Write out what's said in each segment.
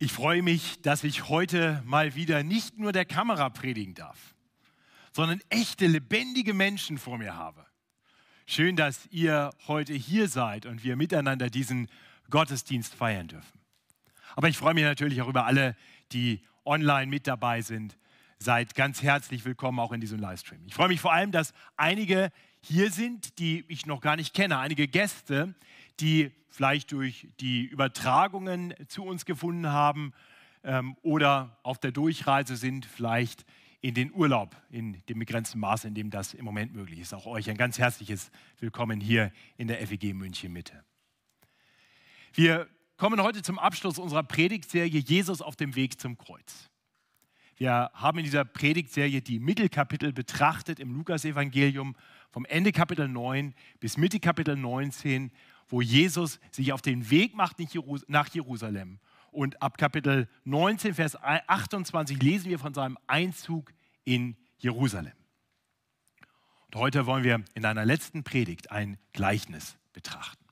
Ich freue mich, dass ich heute mal wieder nicht nur der Kamera predigen darf, sondern echte, lebendige Menschen vor mir habe. Schön, dass ihr heute hier seid und wir miteinander diesen Gottesdienst feiern dürfen. Aber ich freue mich natürlich auch über alle, die online mit dabei sind. Seid ganz herzlich willkommen auch in diesem Livestream. Ich freue mich vor allem, dass einige hier sind, die ich noch gar nicht kenne, einige Gäste, die vielleicht durch die Übertragungen zu uns gefunden haben ähm, oder auf der Durchreise sind, vielleicht in den Urlaub, in dem begrenzten Maße, in dem das im Moment möglich ist. Auch euch ein ganz herzliches Willkommen hier in der FEG München Mitte. Wir kommen heute zum Abschluss unserer Predigtserie Jesus auf dem Weg zum Kreuz. Wir haben in dieser Predigtserie die Mittelkapitel betrachtet im Lukasevangelium vom Ende Kapitel 9 bis Mitte Kapitel 19 wo Jesus sich auf den Weg macht nach Jerusalem. Und ab Kapitel 19, Vers 28 lesen wir von seinem Einzug in Jerusalem. Und heute wollen wir in einer letzten Predigt ein Gleichnis betrachten.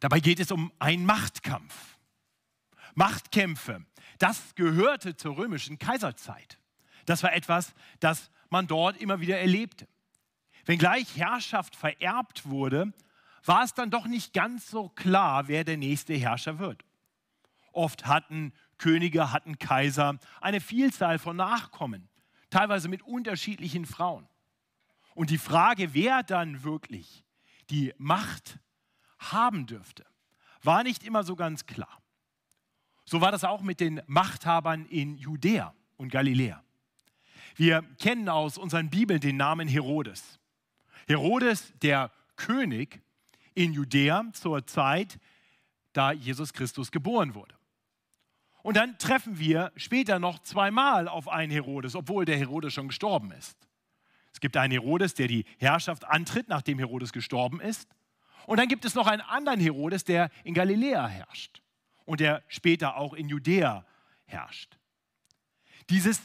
Dabei geht es um einen Machtkampf. Machtkämpfe, das gehörte zur römischen Kaiserzeit. Das war etwas, das man dort immer wieder erlebte. Wenngleich Herrschaft vererbt wurde, war es dann doch nicht ganz so klar, wer der nächste Herrscher wird. Oft hatten Könige, hatten Kaiser eine Vielzahl von Nachkommen, teilweise mit unterschiedlichen Frauen. Und die Frage, wer dann wirklich die Macht haben dürfte, war nicht immer so ganz klar. So war das auch mit den Machthabern in Judäa und Galiläa. Wir kennen aus unseren Bibeln den Namen Herodes. Herodes, der König in Judäa zur Zeit, da Jesus Christus geboren wurde. Und dann treffen wir später noch zweimal auf einen Herodes, obwohl der Herodes schon gestorben ist. Es gibt einen Herodes, der die Herrschaft antritt, nachdem Herodes gestorben ist. Und dann gibt es noch einen anderen Herodes, der in Galiläa herrscht und der später auch in Judäa herrscht. Dieses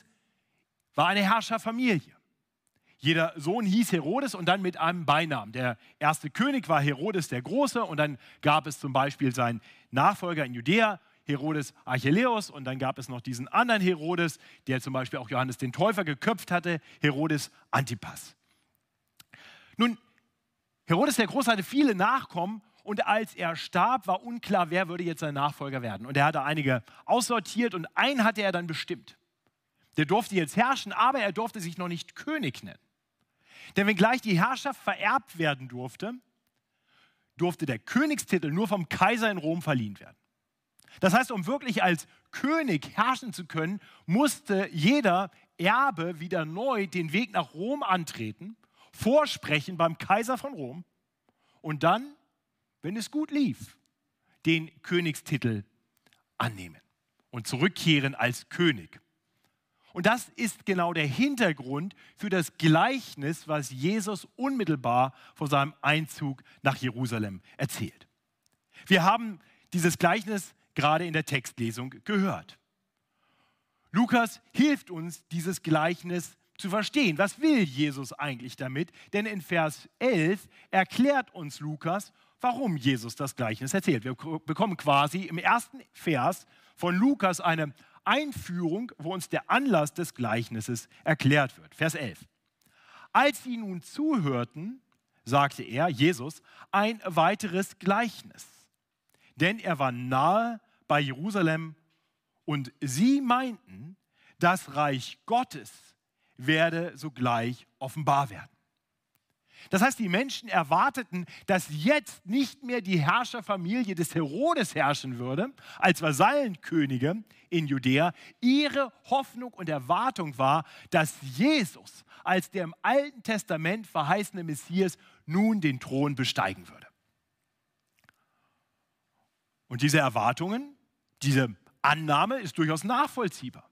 war eine Herrscherfamilie. Jeder Sohn hieß Herodes und dann mit einem Beinamen. Der erste König war Herodes der Große und dann gab es zum Beispiel seinen Nachfolger in Judäa, Herodes Archelaus und dann gab es noch diesen anderen Herodes, der zum Beispiel auch Johannes den Täufer geköpft hatte, Herodes Antipas. Nun, Herodes der Große hatte viele Nachkommen und als er starb, war unklar, wer würde jetzt sein Nachfolger werden. Und er hatte einige aussortiert und einen hatte er dann bestimmt. Der durfte jetzt herrschen, aber er durfte sich noch nicht König nennen. Denn wenngleich die Herrschaft vererbt werden durfte, durfte der Königstitel nur vom Kaiser in Rom verliehen werden. Das heißt, um wirklich als König herrschen zu können, musste jeder Erbe wieder neu den Weg nach Rom antreten, vorsprechen beim Kaiser von Rom und dann, wenn es gut lief, den Königstitel annehmen und zurückkehren als König. Und das ist genau der Hintergrund für das Gleichnis, was Jesus unmittelbar vor seinem Einzug nach Jerusalem erzählt. Wir haben dieses Gleichnis gerade in der Textlesung gehört. Lukas hilft uns, dieses Gleichnis zu verstehen. Was will Jesus eigentlich damit? Denn in Vers 11 erklärt uns Lukas, warum Jesus das Gleichnis erzählt. Wir bekommen quasi im ersten Vers von Lukas eine Einführung, wo uns der Anlass des Gleichnisses erklärt wird. Vers 11. Als sie nun zuhörten, sagte er, Jesus, ein weiteres Gleichnis. Denn er war nahe bei Jerusalem und sie meinten, das Reich Gottes werde sogleich offenbar werden. Das heißt, die Menschen erwarteten, dass jetzt nicht mehr die Herrscherfamilie des Herodes herrschen würde, als Vasallenkönige in Judäa. Ihre Hoffnung und Erwartung war, dass Jesus als der im Alten Testament verheißene Messias nun den Thron besteigen würde. Und diese Erwartungen, diese Annahme ist durchaus nachvollziehbar.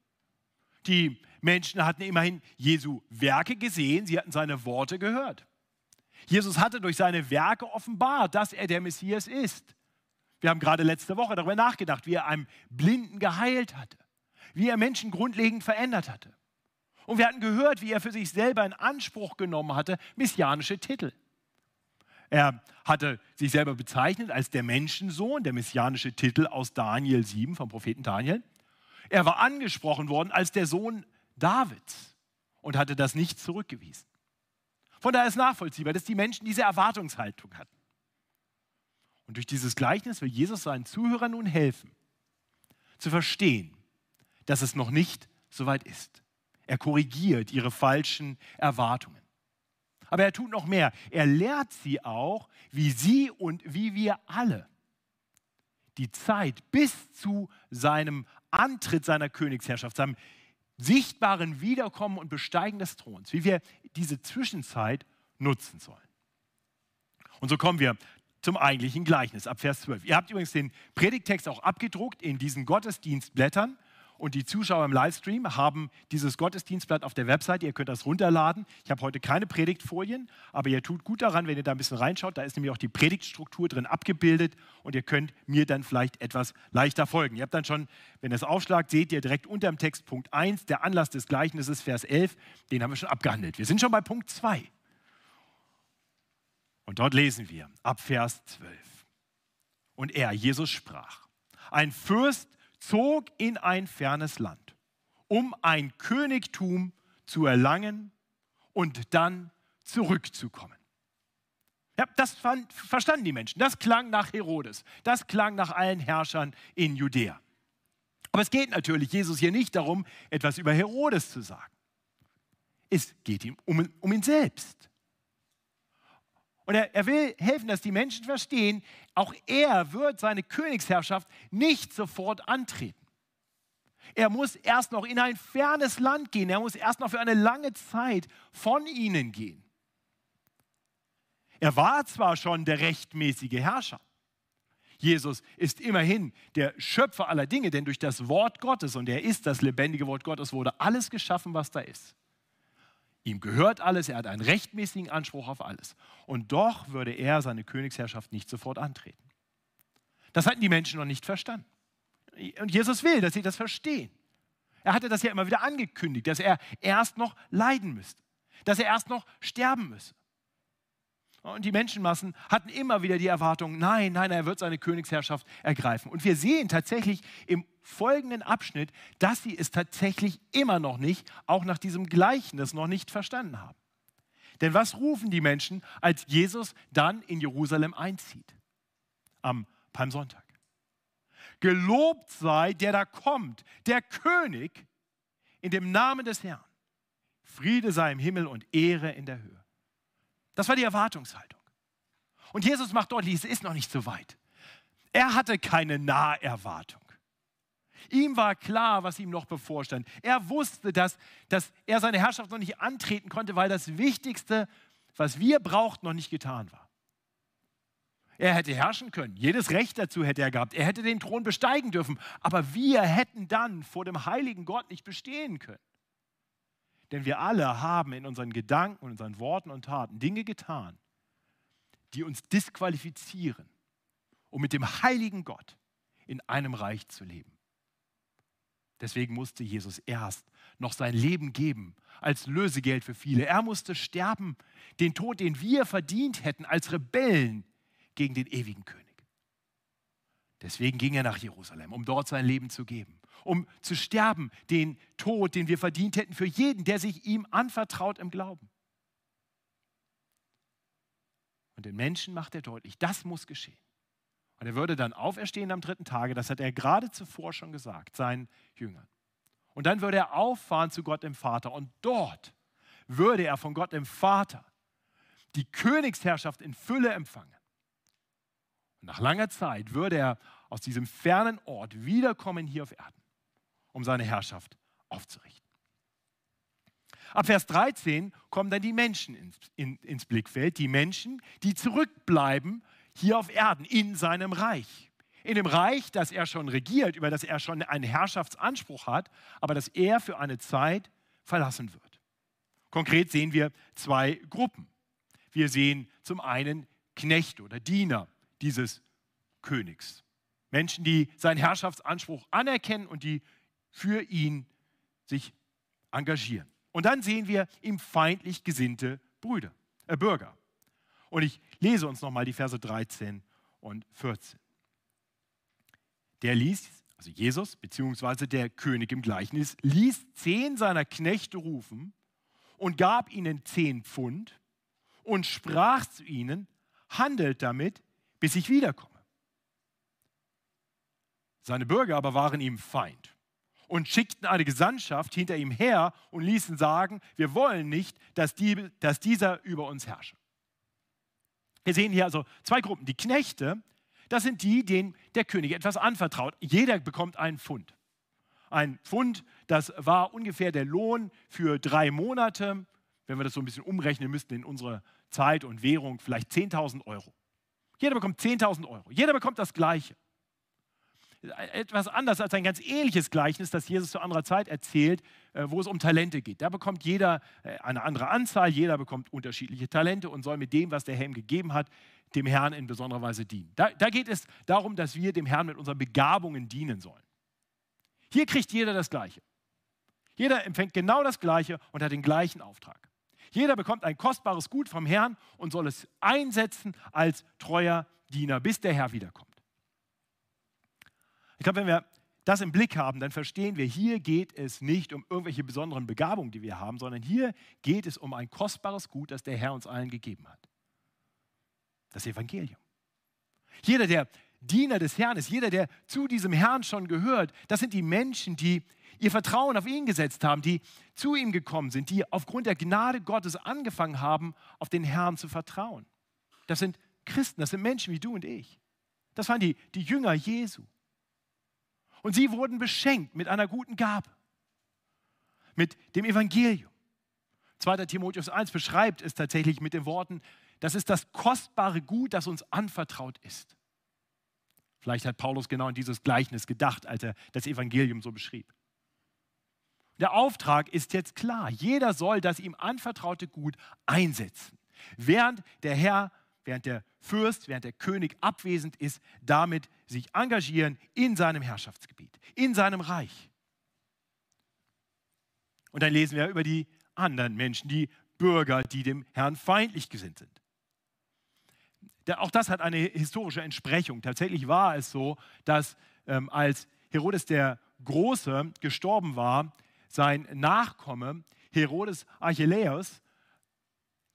Die Menschen hatten immerhin Jesu Werke gesehen, sie hatten seine Worte gehört. Jesus hatte durch seine Werke offenbart, dass er der Messias ist. Wir haben gerade letzte Woche darüber nachgedacht, wie er einem Blinden geheilt hatte, wie er Menschen grundlegend verändert hatte. Und wir hatten gehört, wie er für sich selber in Anspruch genommen hatte, messianische Titel. Er hatte sich selber bezeichnet als der Menschensohn, der messianische Titel aus Daniel 7 vom Propheten Daniel. Er war angesprochen worden als der Sohn Davids und hatte das nicht zurückgewiesen. Von daher ist nachvollziehbar, dass die Menschen diese Erwartungshaltung hatten. Und durch dieses Gleichnis will Jesus seinen Zuhörern nun helfen, zu verstehen, dass es noch nicht so weit ist. Er korrigiert ihre falschen Erwartungen. Aber er tut noch mehr. Er lehrt sie auch, wie sie und wie wir alle die Zeit bis zu seinem Antritt seiner Königsherrschaft, seinem sichtbaren Wiederkommen und Besteigen des Throns, wie wir diese Zwischenzeit nutzen sollen. Und so kommen wir zum eigentlichen Gleichnis ab Vers 12. Ihr habt übrigens den Predigtext auch abgedruckt in diesen Gottesdienstblättern und die Zuschauer im Livestream haben dieses Gottesdienstblatt auf der Website. Ihr könnt das runterladen. Ich habe heute keine Predigtfolien, aber ihr tut gut daran, wenn ihr da ein bisschen reinschaut. Da ist nämlich auch die Predigtstruktur drin abgebildet und ihr könnt mir dann vielleicht etwas leichter folgen. Ihr habt dann schon, wenn ihr es aufschlagt, seht ihr direkt unter dem Text Punkt 1, der Anlass des Gleichnisses, Vers 11. Den haben wir schon abgehandelt. Wir sind schon bei Punkt 2. Und dort lesen wir ab Vers 12. Und er, Jesus, sprach: Ein Fürst zog in ein fernes Land, um ein Königtum zu erlangen und dann zurückzukommen. Ja, das fand, verstanden die Menschen. Das klang nach Herodes. Das klang nach allen Herrschern in Judäa. Aber es geht natürlich Jesus hier nicht darum, etwas über Herodes zu sagen. Es geht ihm um, um ihn selbst. Und er, er will helfen, dass die Menschen verstehen, auch er wird seine Königsherrschaft nicht sofort antreten. Er muss erst noch in ein fernes Land gehen. Er muss erst noch für eine lange Zeit von ihnen gehen. Er war zwar schon der rechtmäßige Herrscher. Jesus ist immerhin der Schöpfer aller Dinge, denn durch das Wort Gottes, und er ist das lebendige Wort Gottes, wurde alles geschaffen, was da ist. Ihm gehört alles, er hat einen rechtmäßigen Anspruch auf alles. Und doch würde er seine Königsherrschaft nicht sofort antreten. Das hatten die Menschen noch nicht verstanden. Und Jesus will, dass sie das verstehen. Er hatte das ja immer wieder angekündigt, dass er erst noch leiden müsste, dass er erst noch sterben müsse. Und die Menschenmassen hatten immer wieder die Erwartung, nein, nein, er wird seine Königsherrschaft ergreifen. Und wir sehen tatsächlich im folgenden Abschnitt, dass sie es tatsächlich immer noch nicht, auch nach diesem Gleichnis noch nicht verstanden haben. Denn was rufen die Menschen, als Jesus dann in Jerusalem einzieht? Am Palmsonntag. Gelobt sei, der da kommt, der König in dem Namen des Herrn. Friede sei im Himmel und Ehre in der Höhe. Das war die Erwartungshaltung. Und Jesus macht deutlich, es ist noch nicht so weit. Er hatte keine Naherwartung. Ihm war klar, was ihm noch bevorstand. Er wusste, dass, dass er seine Herrschaft noch nicht antreten konnte, weil das Wichtigste, was wir brauchten, noch nicht getan war. Er hätte herrschen können. Jedes Recht dazu hätte er gehabt. Er hätte den Thron besteigen dürfen. Aber wir hätten dann vor dem heiligen Gott nicht bestehen können. Denn wir alle haben in unseren Gedanken, und unseren Worten und Taten Dinge getan, die uns disqualifizieren, um mit dem heiligen Gott in einem Reich zu leben. Deswegen musste Jesus erst noch sein Leben geben als Lösegeld für viele. Er musste sterben, den Tod, den wir verdient hätten als Rebellen gegen den ewigen König. Deswegen ging er nach Jerusalem, um dort sein Leben zu geben, um zu sterben, den Tod, den wir verdient hätten für jeden, der sich ihm anvertraut im Glauben. Und den Menschen macht er deutlich, das muss geschehen. Und er würde dann auferstehen am dritten Tage, das hat er gerade zuvor schon gesagt, seinen Jüngern. Und dann würde er auffahren zu Gott dem Vater und dort würde er von Gott dem Vater die Königsherrschaft in Fülle empfangen. Und nach langer Zeit würde er aus diesem fernen Ort wiederkommen hier auf Erden, um seine Herrschaft aufzurichten. Ab Vers 13 kommen dann die Menschen ins, in, ins Blickfeld, die Menschen, die zurückbleiben hier auf Erden in seinem Reich. In dem Reich, das er schon regiert, über das er schon einen Herrschaftsanspruch hat, aber das er für eine Zeit verlassen wird. Konkret sehen wir zwei Gruppen. Wir sehen zum einen Knechte oder Diener dieses Königs. Menschen, die seinen Herrschaftsanspruch anerkennen und die für ihn sich engagieren. Und dann sehen wir ihm feindlich gesinnte Brüder, äh Bürger. Und ich lese uns nochmal die Verse 13 und 14. Der ließ, also Jesus, beziehungsweise der König im Gleichnis, ließ zehn seiner Knechte rufen und gab ihnen zehn Pfund und sprach zu ihnen, handelt damit, bis ich wiederkomme. Seine Bürger aber waren ihm Feind und schickten eine Gesandtschaft hinter ihm her und ließen sagen, wir wollen nicht, dass, die, dass dieser über uns herrsche. Wir sehen hier also zwei Gruppen. Die Knechte, das sind die, denen der König etwas anvertraut. Jeder bekommt einen Pfund. Ein Pfund, das war ungefähr der Lohn für drei Monate. Wenn wir das so ein bisschen umrechnen müssten in unsere Zeit und Währung, vielleicht 10.000 Euro. Jeder bekommt 10.000 Euro. Jeder bekommt das Gleiche etwas anders als ein ganz ähnliches Gleichnis, das Jesus zu anderer Zeit erzählt, äh, wo es um Talente geht. Da bekommt jeder äh, eine andere Anzahl, jeder bekommt unterschiedliche Talente und soll mit dem, was der Herr ihm gegeben hat, dem Herrn in besonderer Weise dienen. Da, da geht es darum, dass wir dem Herrn mit unseren Begabungen dienen sollen. Hier kriegt jeder das Gleiche. Jeder empfängt genau das Gleiche und hat den gleichen Auftrag. Jeder bekommt ein kostbares Gut vom Herrn und soll es einsetzen als treuer Diener, bis der Herr wiederkommt. Ich glaube, wenn wir das im Blick haben, dann verstehen wir, hier geht es nicht um irgendwelche besonderen Begabungen, die wir haben, sondern hier geht es um ein kostbares Gut, das der Herr uns allen gegeben hat. Das Evangelium. Jeder, der Diener des Herrn ist, jeder, der zu diesem Herrn schon gehört, das sind die Menschen, die ihr Vertrauen auf ihn gesetzt haben, die zu ihm gekommen sind, die aufgrund der Gnade Gottes angefangen haben, auf den Herrn zu vertrauen. Das sind Christen, das sind Menschen wie du und ich. Das waren die, die Jünger Jesu. Und sie wurden beschenkt mit einer guten Gabe, mit dem Evangelium. 2. Timotheus 1 beschreibt es tatsächlich mit den Worten, das ist das kostbare Gut, das uns anvertraut ist. Vielleicht hat Paulus genau an dieses Gleichnis gedacht, als er das Evangelium so beschrieb. Der Auftrag ist jetzt klar. Jeder soll das ihm anvertraute Gut einsetzen. Während der Herr während der Fürst, während der König abwesend ist, damit sich engagieren in seinem Herrschaftsgebiet, in seinem Reich. Und dann lesen wir über die anderen Menschen, die Bürger, die dem Herrn feindlich gesinnt sind. Auch das hat eine historische Entsprechung. Tatsächlich war es so, dass ähm, als Herodes der Große gestorben war, sein Nachkomme Herodes Archelaus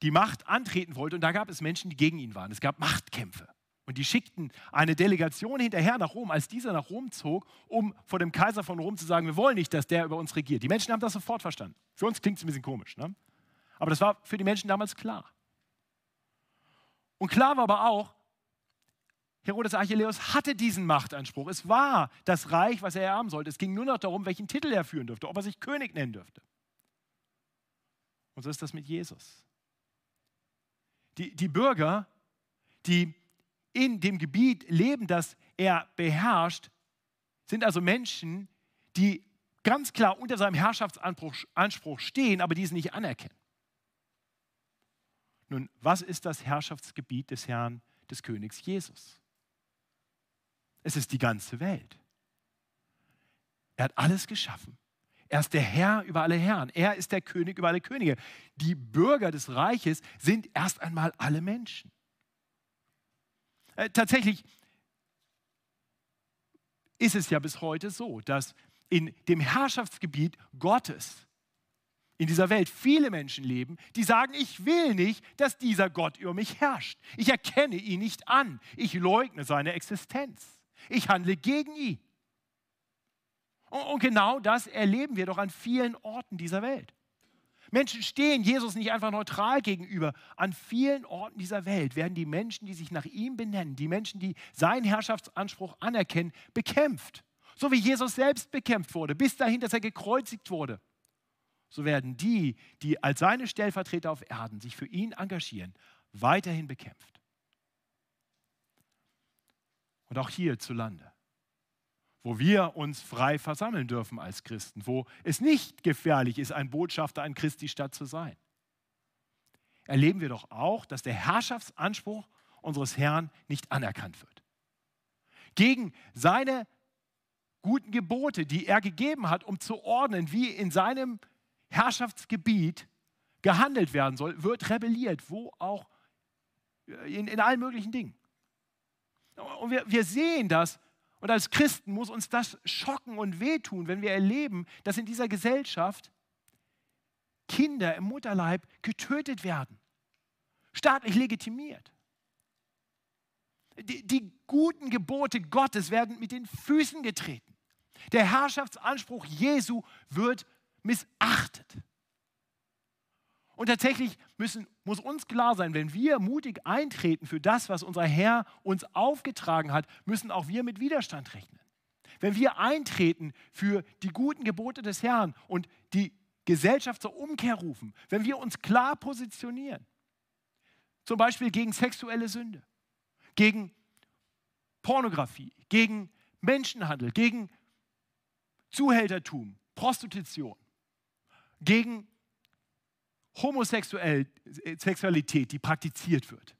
die Macht antreten wollte. Und da gab es Menschen, die gegen ihn waren. Es gab Machtkämpfe. Und die schickten eine Delegation hinterher nach Rom, als dieser nach Rom zog, um vor dem Kaiser von Rom zu sagen, wir wollen nicht, dass der über uns regiert. Die Menschen haben das sofort verstanden. Für uns klingt es ein bisschen komisch, ne? aber das war für die Menschen damals klar. Und klar war aber auch, Herodes Archelaus hatte diesen Machtanspruch. Es war das Reich, was er erben sollte. Es ging nur noch darum, welchen Titel er führen dürfte, ob er sich König nennen dürfte. Und so ist das mit Jesus die, die Bürger, die in dem Gebiet leben, das er beherrscht, sind also Menschen, die ganz klar unter seinem Herrschaftsanspruch stehen, aber diesen nicht anerkennen. Nun, was ist das Herrschaftsgebiet des Herrn, des Königs Jesus? Es ist die ganze Welt. Er hat alles geschaffen. Er ist der Herr über alle Herren. Er ist der König über alle Könige. Die Bürger des Reiches sind erst einmal alle Menschen. Äh, tatsächlich ist es ja bis heute so, dass in dem Herrschaftsgebiet Gottes in dieser Welt viele Menschen leben, die sagen, ich will nicht, dass dieser Gott über mich herrscht. Ich erkenne ihn nicht an. Ich leugne seine Existenz. Ich handle gegen ihn. Und genau das erleben wir doch an vielen Orten dieser Welt. Menschen stehen Jesus nicht einfach neutral gegenüber. An vielen Orten dieser Welt werden die Menschen, die sich nach ihm benennen, die Menschen, die seinen Herrschaftsanspruch anerkennen, bekämpft. So wie Jesus selbst bekämpft wurde, bis dahin, dass er gekreuzigt wurde. So werden die, die als seine Stellvertreter auf Erden sich für ihn engagieren, weiterhin bekämpft. Und auch hierzulande wo wir uns frei versammeln dürfen als Christen, wo es nicht gefährlich ist, ein Botschafter an Christi Stadt zu sein. Erleben wir doch auch, dass der Herrschaftsanspruch unseres Herrn nicht anerkannt wird. Gegen seine guten Gebote, die er gegeben hat, um zu ordnen, wie in seinem Herrschaftsgebiet gehandelt werden soll, wird rebelliert, wo auch in, in allen möglichen Dingen. Und wir, wir sehen das und als Christen muss uns das schocken und wehtun, wenn wir erleben, dass in dieser Gesellschaft Kinder im Mutterleib getötet werden, staatlich legitimiert. Die, die, guten Gebote Gottes werden mit den Füßen getreten. Der Herrschaftsanspruch Jesu wird missachtet. Und tatsächlich müssen, muss uns klar sein, wenn wir mutig eintreten für das, was unser Herr uns aufgetragen hat, müssen auch wir mit Widerstand rechnen. Wenn wir eintreten für die guten Gebote des Herrn und die Gesellschaft zur Umkehr rufen, wenn wir uns klar positionieren, zum Beispiel gegen sexuelle Sünde, gegen Pornografie, gegen Menschenhandel, gegen Zuhältertum, Prostitution, gegen Homosexualität, die praktiziert wird.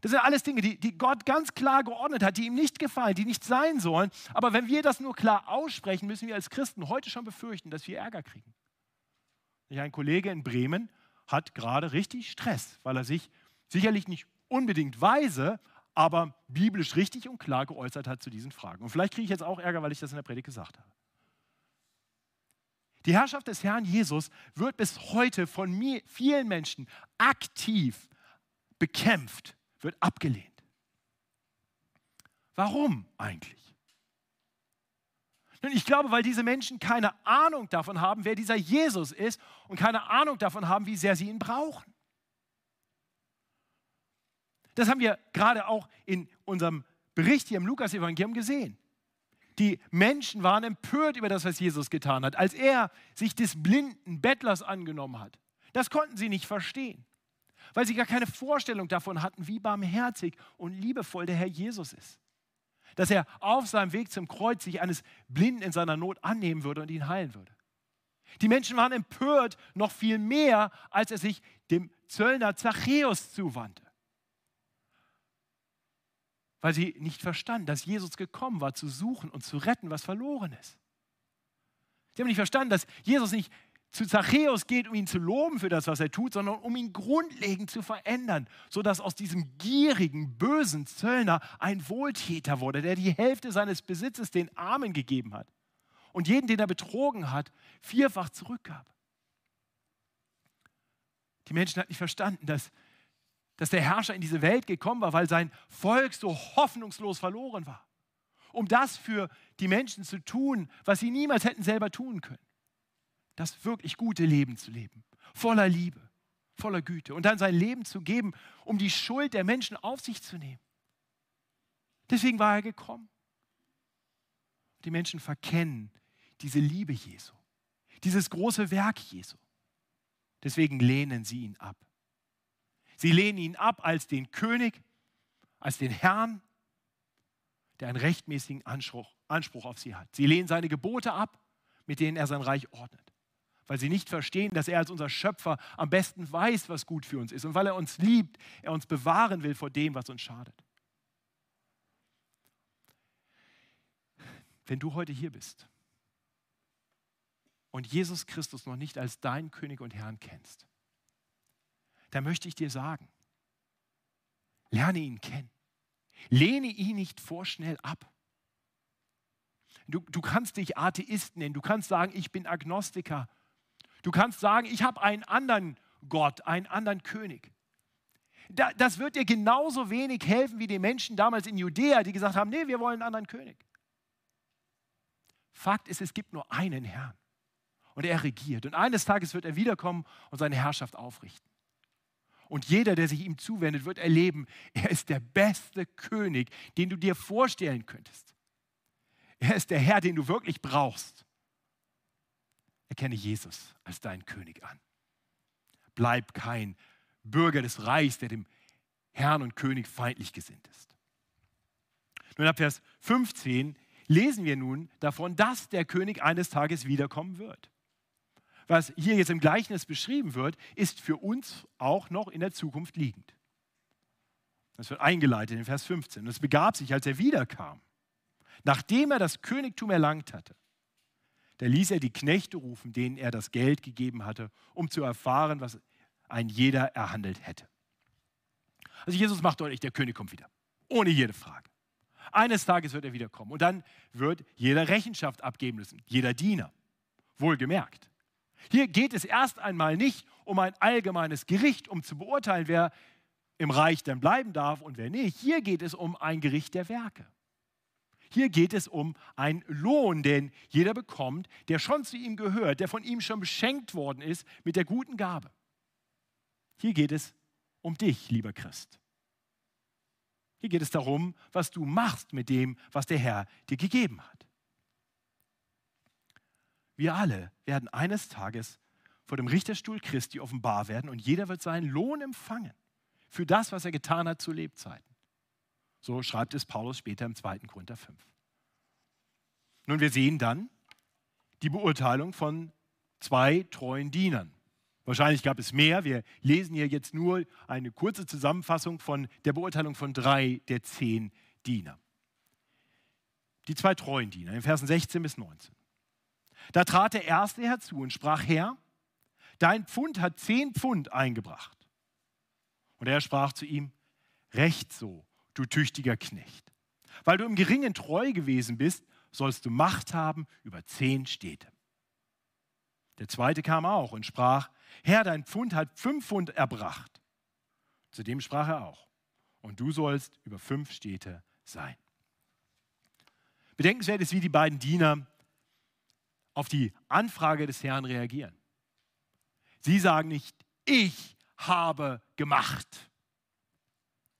Das sind alles Dinge, die, die Gott ganz klar geordnet hat, die ihm nicht gefallen, die nicht sein sollen. Aber wenn wir das nur klar aussprechen, müssen wir als Christen heute schon befürchten, dass wir Ärger kriegen. Ein Kollege in Bremen hat gerade richtig Stress, weil er sich sicherlich nicht unbedingt weise, aber biblisch richtig und klar geäußert hat zu diesen Fragen. Und vielleicht kriege ich jetzt auch Ärger, weil ich das in der Predigt gesagt habe. Die Herrschaft des Herrn Jesus wird bis heute von mir, vielen Menschen aktiv bekämpft, wird abgelehnt. Warum eigentlich? Nun, ich glaube, weil diese Menschen keine Ahnung davon haben, wer dieser Jesus ist und keine Ahnung davon haben, wie sehr sie ihn brauchen. Das haben wir gerade auch in unserem Bericht hier im Lukas-Evangelium gesehen. Die Menschen waren empört über das, was Jesus getan hat, als er sich des blinden Bettlers angenommen hat. Das konnten sie nicht verstehen, weil sie gar keine Vorstellung davon hatten, wie barmherzig und liebevoll der Herr Jesus ist. Dass er auf seinem Weg zum Kreuz sich eines Blinden in seiner Not annehmen würde und ihn heilen würde. Die Menschen waren empört noch viel mehr, als er sich dem Zöllner Zachäus zuwandte weil sie nicht verstanden, dass Jesus gekommen war, zu suchen und zu retten, was verloren ist. Sie haben nicht verstanden, dass Jesus nicht zu Zachäus geht, um ihn zu loben für das, was er tut, sondern um ihn grundlegend zu verändern, sodass aus diesem gierigen, bösen Zöllner ein Wohltäter wurde, der die Hälfte seines Besitzes den Armen gegeben hat und jeden, den er betrogen hat, vierfach zurückgab. Die Menschen hatten nicht verstanden, dass dass der Herrscher in diese Welt gekommen war, weil sein Volk so hoffnungslos verloren war. Um das für die Menschen zu tun, was sie niemals hätten selber tun können. Das wirklich gute Leben zu leben, voller Liebe, voller Güte und dann sein Leben zu geben, um die Schuld der Menschen auf sich zu nehmen. Deswegen war er gekommen. Die Menschen verkennen diese Liebe Jesu, dieses große Werk Jesu. Deswegen lehnen sie ihn ab. Sie lehnen ihn ab als den König, als den Herrn, der einen rechtmäßigen Anspruch, Anspruch auf sie hat. Sie lehnen seine Gebote ab, mit denen er sein Reich ordnet, weil sie nicht verstehen, dass er als unser Schöpfer am besten weiß, was gut für uns ist und weil er uns liebt, er uns bewahren will vor dem, was uns schadet. Wenn du heute hier bist und Jesus Christus noch nicht als deinen König und Herrn kennst, da möchte ich dir sagen, lerne ihn kennen. Lehne ihn nicht vorschnell ab. Du, du kannst dich Atheist nennen, du kannst sagen, ich bin Agnostiker. Du kannst sagen, ich habe einen anderen Gott, einen anderen König. das wird dir genauso wenig helfen wie den Menschen damals in Judäa, die gesagt haben, nee, wir wollen einen anderen König. Fakt ist, es gibt nur einen Herrn und er regiert. Und eines Tages wird er wiederkommen und seine Herrschaft aufrichten. Und jeder, der sich ihm zuwendet, wird erleben, er ist der beste König, den du dir vorstellen könntest. Er ist der Herr, den du wirklich brauchst. Erkenne Jesus als deinen König an. Bleib kein Bürger des Reichs, der dem Herrn und König feindlich gesinnt ist. Nun ab Vers 15 lesen wir nun davon, dass der König eines Tages wiederkommen wird was hier jetzt im Gleichnis beschrieben wird, ist für uns auch noch in der Zukunft liegend. Das wird eingeleitet in Vers 15. Und es begab sich, als er wiederkam, nachdem er das Königtum erlangt hatte, da ließ er die Knechte rufen, denen er das Geld gegeben hatte, um zu erfahren, was ein jeder erhandelt hätte. Also Jesus macht deutlich, der König kommt wieder. Ohne jede Frage. Eines Tages wird er wiederkommen und dann wird jeder Rechenschaft abgeben müssen, jeder Diener. Wohlgemerkt. Hier geht es erst einmal nicht um ein allgemeines Gericht, um zu beurteilen, wer im Reich dann bleiben darf und wer nicht. Hier geht es um ein Gericht der Werke. Hier geht es um einen Lohn, den jeder bekommt, der schon zu ihm gehört, der von ihm schon beschenkt worden ist mit der guten Gabe. Hier geht es um dich, lieber Christ. Hier geht es darum, was du machst mit dem, was der Herr dir gegeben hat. Wir alle werden eines Tages vor dem Richterstuhl Christi offenbar werden und jeder wird seinen Lohn empfangen für das, was er getan hat zu Lebzeiten. So schreibt es Paulus später im 2. Korinther 5. Nun, wir sehen dann die Beurteilung von zwei treuen Dienern. Wahrscheinlich gab es mehr. Wir lesen hier jetzt nur eine kurze Zusammenfassung von der Beurteilung von drei der zehn Diener. Die zwei treuen Diener in Versen 16 bis 19. Da trat der erste herzu und sprach: Herr, dein Pfund hat zehn Pfund eingebracht. Und er sprach zu ihm: Recht so, du tüchtiger Knecht. Weil du im Geringen treu gewesen bist, sollst du Macht haben über zehn Städte. Der zweite kam auch und sprach: Herr, dein Pfund hat fünf Pfund erbracht. Zudem sprach er auch: Und du sollst über fünf Städte sein. Bedenkenswert ist, wie die beiden Diener auf die Anfrage des Herrn reagieren. Sie sagen nicht, ich habe gemacht.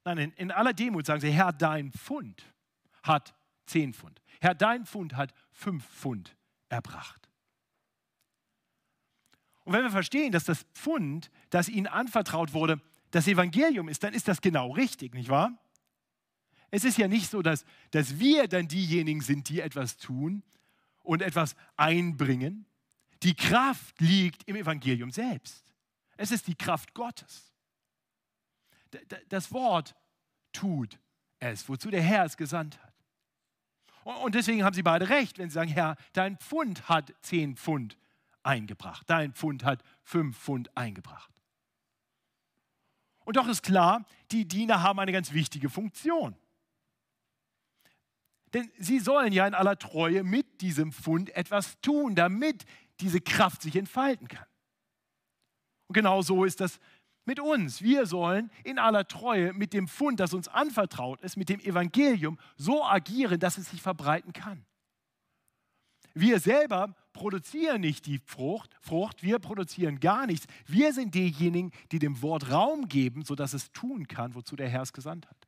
Nein, in, in aller Demut sagen sie, Herr, dein Pfund hat zehn Pfund. Herr, dein Pfund hat fünf Pfund erbracht. Und wenn wir verstehen, dass das Pfund, das ihnen anvertraut wurde, das Evangelium ist, dann ist das genau richtig, nicht wahr? Es ist ja nicht so, dass, dass wir dann diejenigen sind, die etwas tun, und etwas einbringen. Die Kraft liegt im Evangelium selbst. Es ist die Kraft Gottes. Das Wort tut es, wozu der Herr es gesandt hat. Und deswegen haben sie beide recht, wenn sie sagen, Herr, dein Pfund hat zehn Pfund eingebracht, dein Pfund hat fünf Pfund eingebracht. Und doch ist klar, die Diener haben eine ganz wichtige Funktion. Denn sie sollen ja in aller Treue mit diesem Fund etwas tun, damit diese Kraft sich entfalten kann. Und genau so ist das mit uns. Wir sollen in aller Treue mit dem Fund, das uns anvertraut ist, mit dem Evangelium, so agieren, dass es sich verbreiten kann. Wir selber produzieren nicht die Frucht, Frucht, wir produzieren gar nichts. Wir sind diejenigen, die dem Wort Raum geben, sodass es tun kann, wozu der Herr es gesandt hat.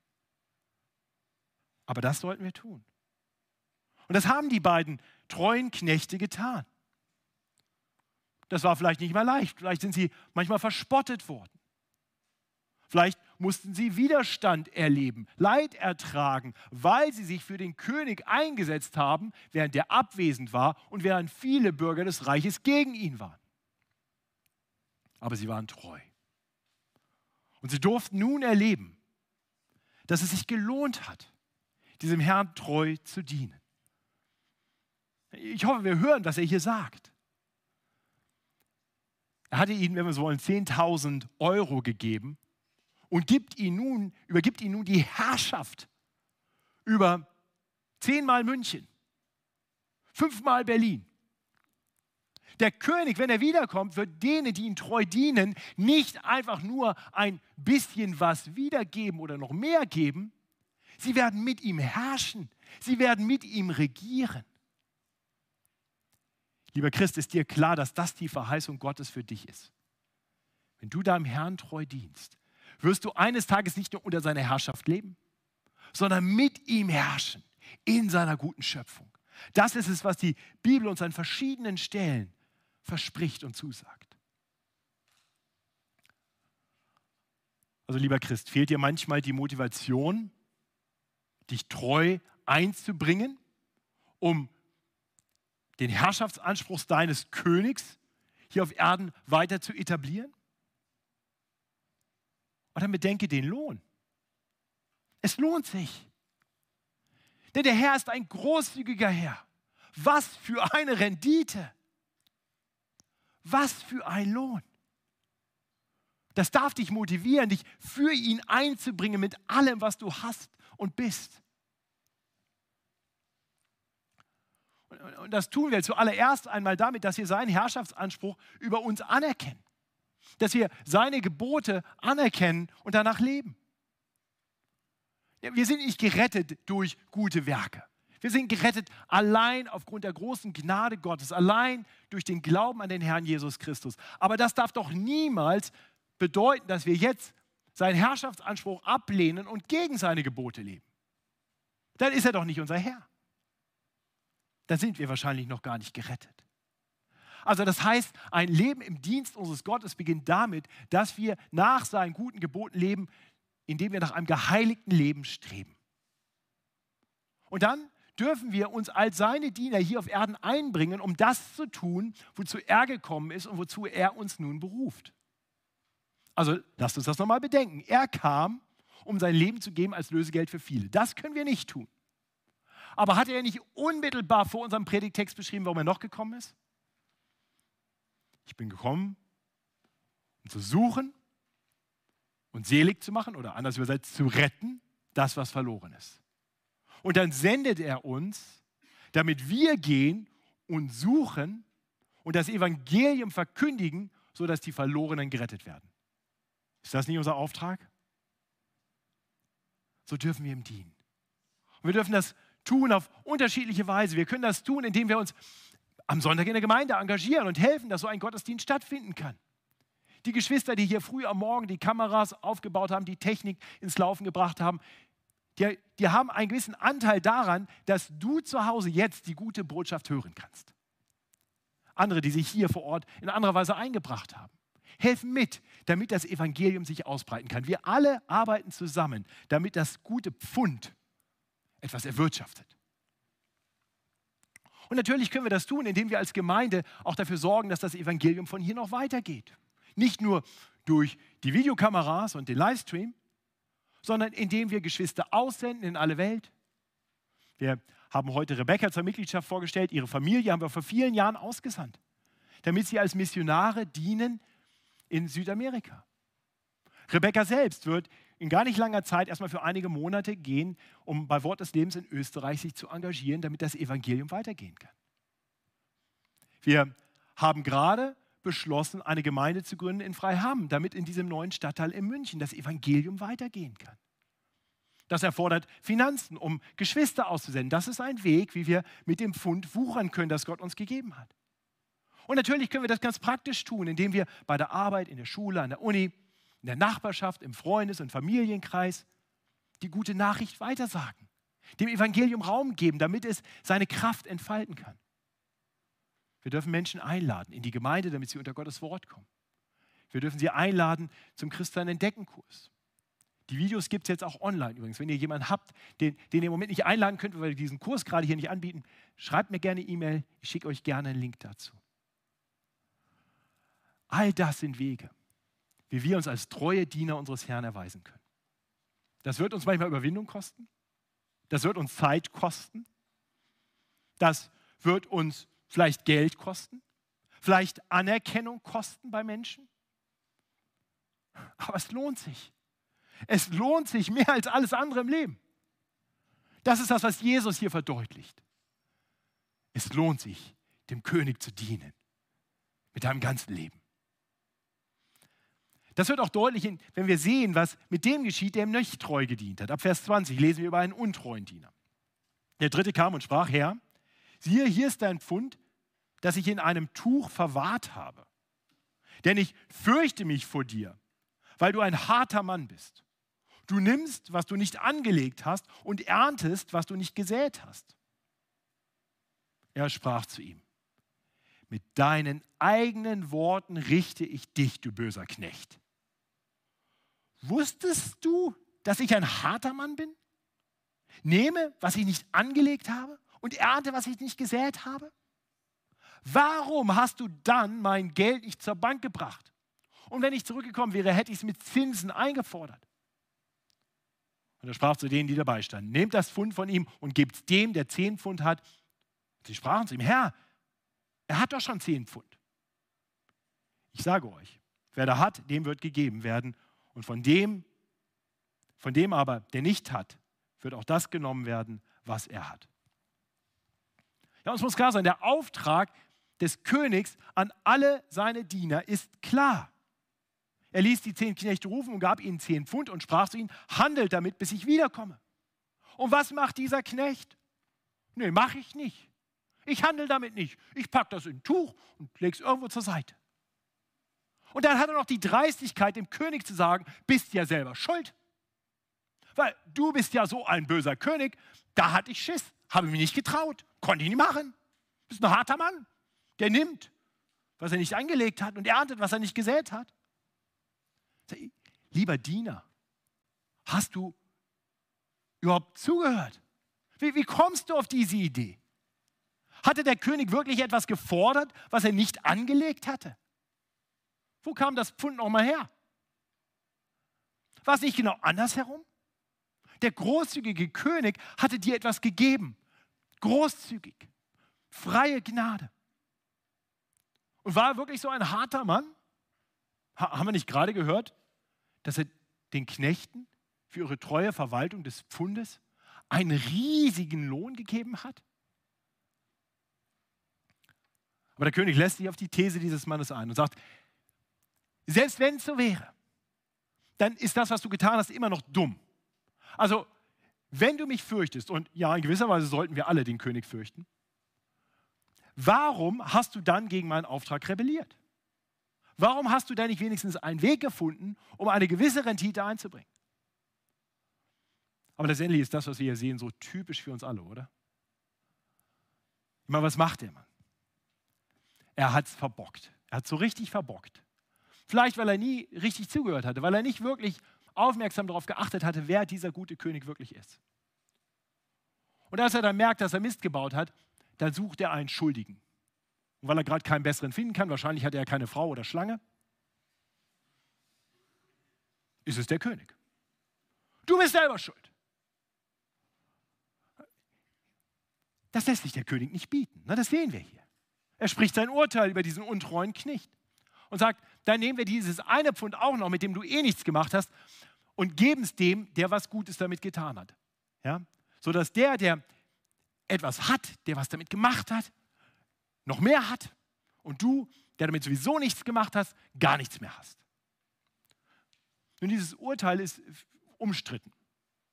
Aber das sollten wir tun. Und das haben die beiden treuen Knechte getan. Das war vielleicht nicht mal leicht. Vielleicht sind sie manchmal verspottet worden. Vielleicht mussten sie Widerstand erleben, Leid ertragen, weil sie sich für den König eingesetzt haben, während er abwesend war und während viele Bürger des Reiches gegen ihn waren. Aber sie waren treu. Und sie durften nun erleben, dass es sich gelohnt hat, diesem Herrn treu zu dienen. Ich hoffe, wir hören, was er hier sagt. Er hatte ihnen, wenn wir so wollen, 10.000 Euro gegeben und gibt ihnen nun, übergibt ihnen nun die Herrschaft über zehnmal München, fünfmal Berlin. Der König, wenn er wiederkommt, wird denen, die ihn treu dienen, nicht einfach nur ein bisschen was wiedergeben oder noch mehr geben. Sie werden mit ihm herrschen. Sie werden mit ihm regieren. Lieber Christ, ist dir klar, dass das die Verheißung Gottes für dich ist? Wenn du deinem Herrn treu dienst, wirst du eines Tages nicht nur unter seiner Herrschaft leben, sondern mit ihm herrschen in seiner guten Schöpfung. Das ist es, was die Bibel uns an verschiedenen Stellen verspricht und zusagt. Also lieber Christ, fehlt dir manchmal die Motivation, dich treu einzubringen, um den Herrschaftsanspruch deines Königs hier auf Erden weiter zu etablieren? Und dann bedenke den Lohn. Es lohnt sich. Denn der Herr ist ein großzügiger Herr. Was für eine Rendite. Was für ein Lohn. Das darf dich motivieren, dich für ihn einzubringen mit allem, was du hast und bist. Und das tun wir zuallererst einmal damit, dass wir seinen Herrschaftsanspruch über uns anerkennen. Dass wir seine Gebote anerkennen und danach leben. Wir sind nicht gerettet durch gute Werke. Wir sind gerettet allein aufgrund der großen Gnade Gottes, allein durch den Glauben an den Herrn Jesus Christus. Aber das darf doch niemals bedeuten, dass wir jetzt seinen Herrschaftsanspruch ablehnen und gegen seine Gebote leben. Dann ist er doch nicht unser Herr. Dann sind wir wahrscheinlich noch gar nicht gerettet. Also das heißt, ein Leben im Dienst unseres Gottes beginnt damit, dass wir nach seinen guten Geboten leben, indem wir nach einem geheiligten Leben streben. Und dann dürfen wir uns als seine Diener hier auf Erden einbringen, um das zu tun, wozu er gekommen ist und wozu er uns nun beruft. Also lasst uns das nochmal bedenken. Er kam, um sein Leben zu geben als Lösegeld für viele. Das können wir nicht tun. Aber hat er nicht unmittelbar vor unserem Predigtext beschrieben, warum er noch gekommen ist? Ich bin gekommen, um zu suchen und selig zu machen oder anders übersetzt zu retten, das, was verloren ist. Und dann sendet er uns, damit wir gehen und suchen und das Evangelium verkündigen, sodass die Verlorenen gerettet werden. Ist das nicht unser Auftrag? So dürfen wir ihm dienen. Und wir dürfen das tun auf unterschiedliche Weise. Wir können das tun, indem wir uns am Sonntag in der Gemeinde engagieren und helfen, dass so ein Gottesdienst stattfinden kann. Die Geschwister, die hier früh am Morgen die Kameras aufgebaut haben, die Technik ins Laufen gebracht haben, die, die haben einen gewissen Anteil daran, dass du zu Hause jetzt die gute Botschaft hören kannst. Andere, die sich hier vor Ort in anderer Weise eingebracht haben, helfen mit, damit das Evangelium sich ausbreiten kann. Wir alle arbeiten zusammen, damit das gute Pfund etwas erwirtschaftet. Und natürlich können wir das tun, indem wir als Gemeinde auch dafür sorgen, dass das Evangelium von hier noch weitergeht. Nicht nur durch die Videokameras und den Livestream, sondern indem wir Geschwister aussenden in alle Welt. Wir haben heute Rebecca zur Mitgliedschaft vorgestellt. Ihre Familie haben wir vor vielen Jahren ausgesandt, damit sie als Missionare dienen in Südamerika. Rebecca selbst wird in gar nicht langer Zeit erstmal für einige Monate gehen, um bei Wort des Lebens in Österreich sich zu engagieren, damit das Evangelium weitergehen kann. Wir haben gerade beschlossen, eine Gemeinde zu gründen in Freiham, damit in diesem neuen Stadtteil in München das Evangelium weitergehen kann. Das erfordert Finanzen, um Geschwister auszusenden. Das ist ein Weg, wie wir mit dem Pfund wuchern können, das Gott uns gegeben hat. Und natürlich können wir das ganz praktisch tun, indem wir bei der Arbeit, in der Schule, an der Uni, in der Nachbarschaft, im Freundes- und Familienkreis die gute Nachricht weitersagen, dem Evangelium Raum geben, damit es seine Kraft entfalten kann. Wir dürfen Menschen einladen in die Gemeinde, damit sie unter Gottes Wort kommen. Wir dürfen sie einladen zum Christian Entdeckenkurs. Die Videos gibt es jetzt auch online übrigens. Wenn ihr jemanden habt, den, den ihr im Moment nicht einladen könnt, weil wir diesen Kurs gerade hier nicht anbieten, schreibt mir gerne E-Mail. Ich schicke euch gerne einen Link dazu. All das sind Wege, wie wir uns als treue Diener unseres Herrn erweisen können. Das wird uns manchmal Überwindung kosten. Das wird uns Zeit kosten. Das wird uns vielleicht Geld kosten. Vielleicht Anerkennung kosten bei Menschen. Aber es lohnt sich. Es lohnt sich mehr als alles andere im Leben. Das ist das, was Jesus hier verdeutlicht. Es lohnt sich, dem König zu dienen. Mit deinem ganzen Leben. Das wird auch deutlich, wenn wir sehen, was mit dem geschieht, der ihm nicht treu gedient hat. Ab Vers 20 lesen wir über einen untreuen Diener. Der dritte kam und sprach, Herr, siehe, hier ist dein Pfund, das ich in einem Tuch verwahrt habe. Denn ich fürchte mich vor dir, weil du ein harter Mann bist. Du nimmst, was du nicht angelegt hast, und erntest, was du nicht gesät hast. Er sprach zu ihm, mit deinen eigenen Worten richte ich dich, du böser Knecht. Wusstest du, dass ich ein harter Mann bin? Nehme, was ich nicht angelegt habe und ernte, was ich nicht gesät habe? Warum hast du dann mein Geld nicht zur Bank gebracht? Und wenn ich zurückgekommen wäre, hätte ich es mit Zinsen eingefordert. Und er sprach zu denen, die dabei standen, nehmt das Pfund von ihm und gebt es dem, der zehn Pfund hat. Sie sprachen zu ihm, Herr, er hat doch schon zehn Pfund. Ich sage euch, Wer da hat, dem wird gegeben werden. Und von dem, von dem aber, der nicht hat, wird auch das genommen werden, was er hat. Ja, uns muss klar sein, der Auftrag des Königs an alle seine Diener ist klar. Er ließ die zehn Knechte rufen und gab ihnen zehn Pfund und sprach zu ihnen, handelt damit, bis ich wiederkomme. Und was macht dieser Knecht? Nee, mache ich nicht. Ich handle damit nicht. Ich packe das in ein Tuch und lege es irgendwo zur Seite. Und dann hat er noch die Dreistigkeit, dem König zu sagen, bist ja selber schuld. Weil du bist ja so ein böser König, da hatte ich Schiss, habe ich mich nicht getraut, konnte ich nicht machen. Du bist ein harter Mann, der nimmt, was er nicht angelegt hat und erntet, was er nicht gesät hat. Lieber Diener, hast du überhaupt zugehört? Wie, wie kommst du auf diese Idee? Hatte der König wirklich etwas gefordert, was er nicht angelegt hatte? Wo kam das Pfund nochmal her? War es nicht genau andersherum? Der großzügige König hatte dir etwas gegeben. Großzügig. Freie Gnade. Und war er wirklich so ein harter Mann? haben wir nicht gerade gehört, dass er den Knechten für ihre treue Verwaltung des Pfundes einen riesigen Lohn gegeben hat? Aber der König lässt sich auf die These dieses Mannes ein und sagt, selbst wenn es so wäre, dann ist das, was du getan hast, immer noch dumm. Also, wenn du mich fürchtest, und ja, in gewisser Weise sollten wir alle den König fürchten, warum hast du dann gegen meinen Auftrag rebelliert? Warum hast du denn nicht wenigstens einen Weg gefunden, um eine gewisse Rendite einzubringen? Aber letztendlich ist das, was wir hier sehen, so typisch für uns alle, oder? Ich meine, was macht der Mann? Er hat es verbockt. Er hat so richtig verbockt. Vielleicht, weil er nie richtig zugehört hatte, weil er nicht wirklich aufmerksam darauf geachtet hatte, wer dieser gute König wirklich ist. Und als er dann merkt, dass er Mist gebaut hat, dann sucht er einen Schuldigen. Und weil er gerade keinen besseren finden kann, wahrscheinlich hat er keine Frau oder Schlange, ist es der König. Du bist selber schuld. Das lässt sich der König nicht bieten. Na, das sehen wir hier. Er spricht sein Urteil über diesen untreuen Knecht und sagt, dann nehmen wir dieses eine Pfund auch noch, mit dem du eh nichts gemacht hast, und geben es dem, der was Gutes damit getan hat. Ja? Sodass der, der etwas hat, der was damit gemacht hat, noch mehr hat und du, der damit sowieso nichts gemacht hast, gar nichts mehr hast. Nun, dieses Urteil ist umstritten.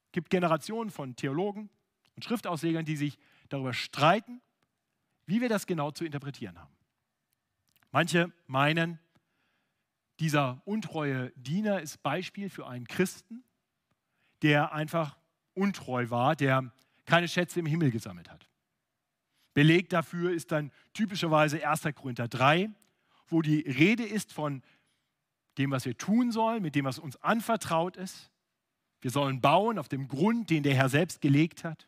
Es gibt Generationen von Theologen und Schriftaussegern, die sich darüber streiten, wie wir das genau zu interpretieren haben. Manche meinen, dieser untreue Diener ist Beispiel für einen Christen, der einfach untreu war, der keine Schätze im Himmel gesammelt hat. Beleg dafür ist dann typischerweise 1. Korinther 3, wo die Rede ist von dem, was wir tun sollen, mit dem, was uns anvertraut ist. Wir sollen bauen auf dem Grund, den der Herr selbst gelegt hat.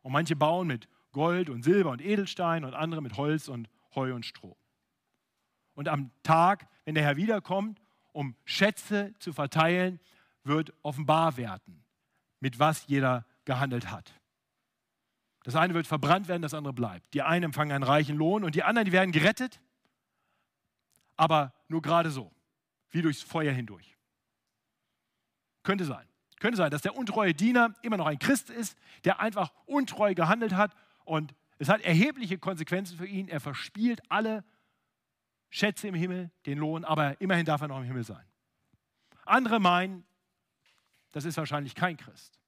Und manche bauen mit Gold und Silber und Edelstein und andere mit Holz und Heu und Stroh. Und am Tag, wenn der Herr wiederkommt, um Schätze zu verteilen, wird offenbar werden, mit was jeder gehandelt hat. Das eine wird verbrannt werden, das andere bleibt. Die einen empfangen einen reichen Lohn und die anderen, die werden gerettet, aber nur gerade so, wie durchs Feuer hindurch. Könnte sein. Könnte sein, dass der untreue Diener immer noch ein Christ ist, der einfach untreu gehandelt hat und es hat erhebliche Konsequenzen für ihn. Er verspielt alle Schätze im Himmel, den Lohn, aber immerhin darf er noch im Himmel sein. Andere meinen, das ist wahrscheinlich kein Christ.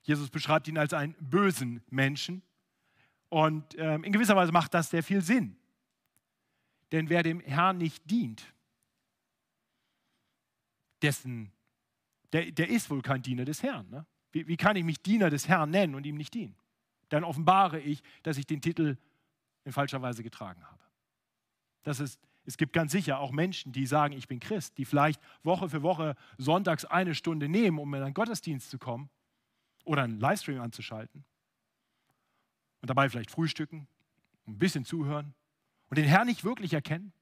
Jesus beschreibt ihn als einen bösen Menschen. Und ähm, in gewisser Weise macht das sehr viel Sinn. Denn wer dem Herrn nicht dient, dessen, der, der ist wohl kein Diener des Herrn. Ne? Wie, wie kann ich mich Diener des Herrn nennen und ihm nicht dienen? Dann offenbare ich, dass ich den Titel in falscher Weise getragen habe. Das ist, es gibt ganz sicher auch Menschen, die sagen, ich bin Christ, die vielleicht Woche für Woche sonntags eine Stunde nehmen, um in einen Gottesdienst zu kommen oder einen Livestream anzuschalten und dabei vielleicht frühstücken, ein bisschen zuhören und den Herrn nicht wirklich erkennen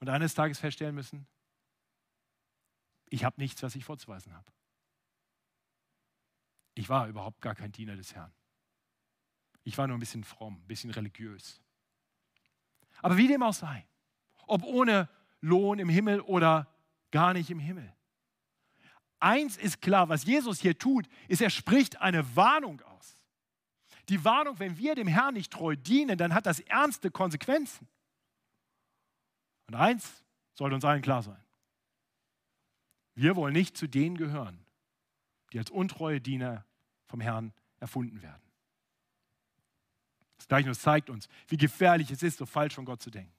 und eines Tages feststellen müssen, ich habe nichts, was ich vorzuweisen habe. Ich war überhaupt gar kein Diener des Herrn. Ich war nur ein bisschen fromm, ein bisschen religiös. Aber wie dem auch sei, ob ohne Lohn im Himmel oder gar nicht im Himmel. Eins ist klar, was Jesus hier tut, ist, er spricht eine Warnung aus. Die Warnung, wenn wir dem Herrn nicht treu dienen, dann hat das ernste Konsequenzen. Und eins sollte uns allen klar sein. Wir wollen nicht zu denen gehören, die als untreue Diener vom Herrn erfunden werden. Das Gleichnis zeigt uns, wie gefährlich es ist, so falsch von Gott zu denken.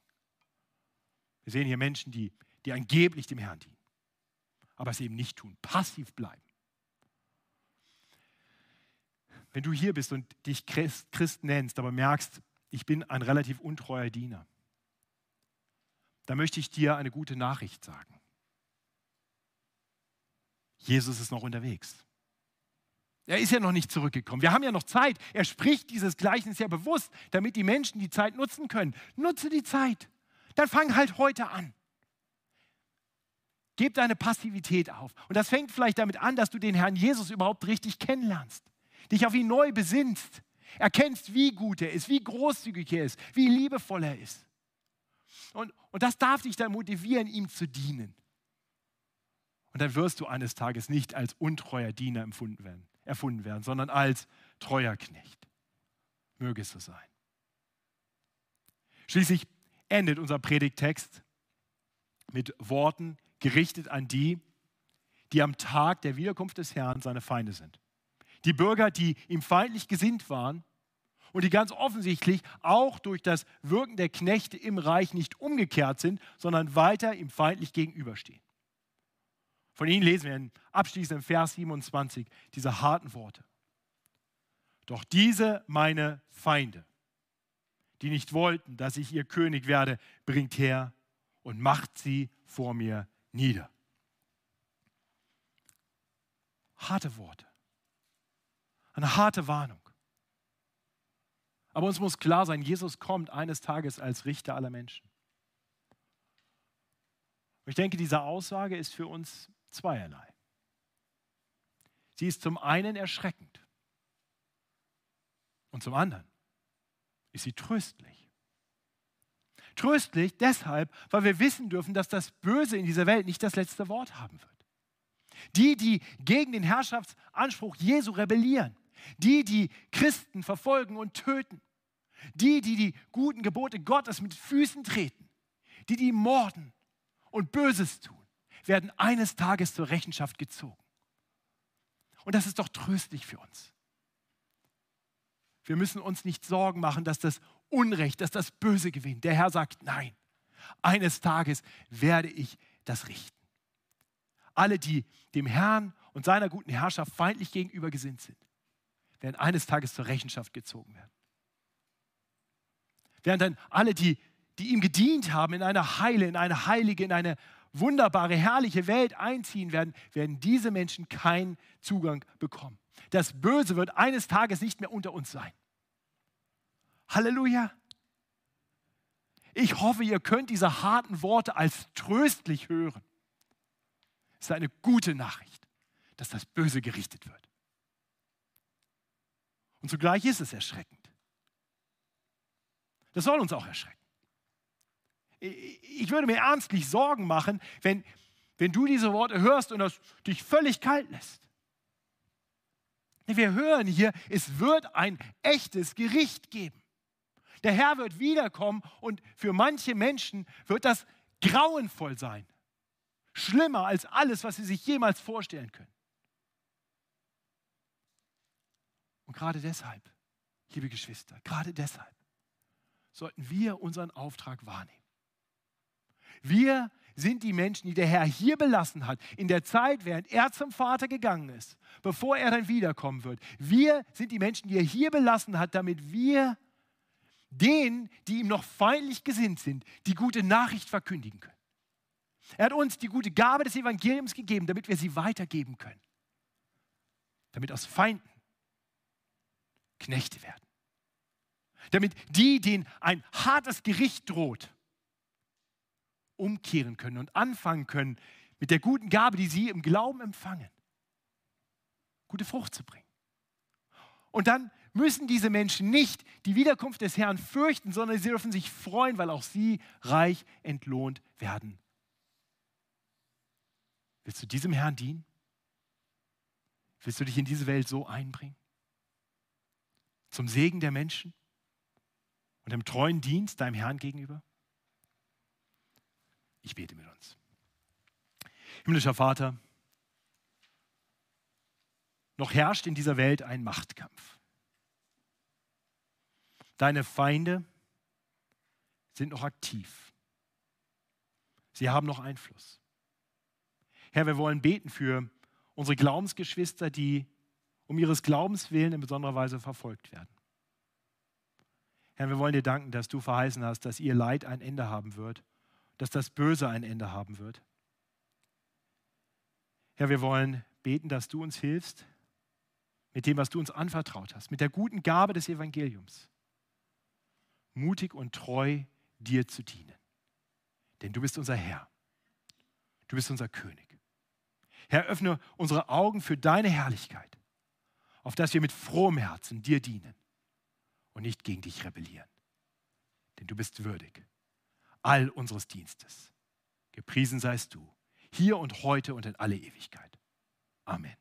Wir sehen hier Menschen, die, die angeblich dem Herrn dienen, aber es eben nicht tun, passiv bleiben. Wenn du hier bist und dich Christ, Christ nennst, aber merkst, ich bin ein relativ untreuer Diener, dann möchte ich dir eine gute Nachricht sagen. Jesus ist noch unterwegs. Er ist ja noch nicht zurückgekommen. Wir haben ja noch Zeit. Er spricht dieses Gleichnis ja bewusst, damit die Menschen die Zeit nutzen können. Nutze die Zeit. Dann fang halt heute an. Gib deine Passivität auf. Und das fängt vielleicht damit an, dass du den Herrn Jesus überhaupt richtig kennenlernst. Dich auf ihn neu besinnst. Erkennst, wie gut er ist, wie großzügig er ist, wie liebevoll er ist. Und, und das darf dich dann motivieren, ihm zu dienen. Und dann wirst du eines Tages nicht als untreuer Diener empfunden werden, erfunden werden, sondern als treuer Knecht. Möge es so sein. Schließlich endet unser Predigtext mit Worten gerichtet an die, die am Tag der Wiederkunft des Herrn seine Feinde sind. Die Bürger, die ihm feindlich gesinnt waren und die ganz offensichtlich auch durch das Wirken der Knechte im Reich nicht umgekehrt sind, sondern weiter ihm feindlich gegenüberstehen. Von ihnen lesen wir abschließend Vers 27 diese harten Worte. Doch diese meine Feinde, die nicht wollten, dass ich ihr König werde, bringt her und macht sie vor mir nieder. Harte Worte. Eine harte Warnung. Aber uns muss klar sein, Jesus kommt eines Tages als Richter aller Menschen. ich denke, diese Aussage ist für uns zweierlei. Sie ist zum einen erschreckend und zum anderen ist sie tröstlich. Tröstlich deshalb, weil wir wissen dürfen, dass das Böse in dieser Welt nicht das letzte Wort haben wird. Die, die gegen den Herrschaftsanspruch Jesu rebellieren, die, die Christen verfolgen und töten, die, die die guten Gebote Gottes mit Füßen treten, die, die morden und Böses tun, werden eines Tages zur Rechenschaft gezogen. Und das ist doch tröstlich für uns. Wir müssen uns nicht Sorgen machen, dass das Unrecht, dass das Böse gewinnt. Der Herr sagt, nein, eines Tages werde ich das richten. Alle, die dem Herrn und seiner guten Herrschaft feindlich gegenüber gesinnt sind, werden eines Tages zur Rechenschaft gezogen werden. Während dann alle, die, die ihm gedient haben, in eine heile, in eine heilige, in eine wunderbare, herrliche Welt einziehen werden, werden diese Menschen keinen Zugang bekommen. Das Böse wird eines Tages nicht mehr unter uns sein. Halleluja. Ich hoffe, ihr könnt diese harten Worte als tröstlich hören. Es ist eine gute Nachricht, dass das Böse gerichtet wird. Und zugleich ist es erschreckend. Das soll uns auch erschrecken ich würde mir ernstlich Sorgen machen, wenn, wenn du diese Worte hörst und das dich völlig kalt lässt. Wir hören hier, es wird ein echtes Gericht geben. Der Herr wird wiederkommen und für manche Menschen wird das grauenvoll sein. Schlimmer als alles, was sie sich jemals vorstellen können. Und gerade deshalb, liebe Geschwister, gerade deshalb sollten wir unseren Auftrag wahrnehmen. Wir sind die Menschen, die der Herr hier belassen hat, in der Zeit, während er zum Vater gegangen ist, bevor er dann wiederkommen wird. Wir sind die Menschen, die er hier belassen hat, damit wir denen, die ihm noch feindlich gesinnt sind, die gute Nachricht verkündigen können. Er hat uns die gute Gabe des Evangeliums gegeben, damit wir sie weitergeben können. Damit aus Feinden Knechte werden. Damit die, denen ein hartes Gericht droht, umkehren können und anfangen können, mit der guten Gabe, die sie im Glauben empfangen, gute Frucht zu bringen. Und dann müssen diese Menschen nicht die Wiederkunft des Herrn fürchten, sondern sie dürfen sich freuen, weil auch sie reich entlohnt werden. Willst du diesem Herrn dienen? Willst du dich in diese Welt so einbringen? Zum Segen der Menschen und dem treuen Dienst deinem Herrn gegenüber? Ich bete mit uns. Himmlischer Vater, noch herrscht in dieser Welt ein Machtkampf. Deine Feinde sind noch aktiv. Sie haben noch Einfluss. Herr, wir wollen beten für unsere Glaubensgeschwister, die um ihres Glaubens willen in besonderer Weise verfolgt werden. Herr, wir wollen dir danken, dass du verheißen hast, dass ihr Leid ein Ende haben wird, dass das Böse ein Ende haben wird. Herr, wir wollen beten, dass du uns hilfst mit dem, was du uns anvertraut hast, mit der guten Gabe des Evangeliums, mutig und treu dir zu dienen. Denn du bist unser Herr. Du bist unser König. Herr, öffne unsere Augen für deine Herrlichkeit, auf dass wir mit frohem Herzen dir dienen und nicht gegen dich rebellieren. Denn du bist würdig all unseres Dienstes. Gepriesen seist du, hier und heute und in alle Ewigkeit. Amen.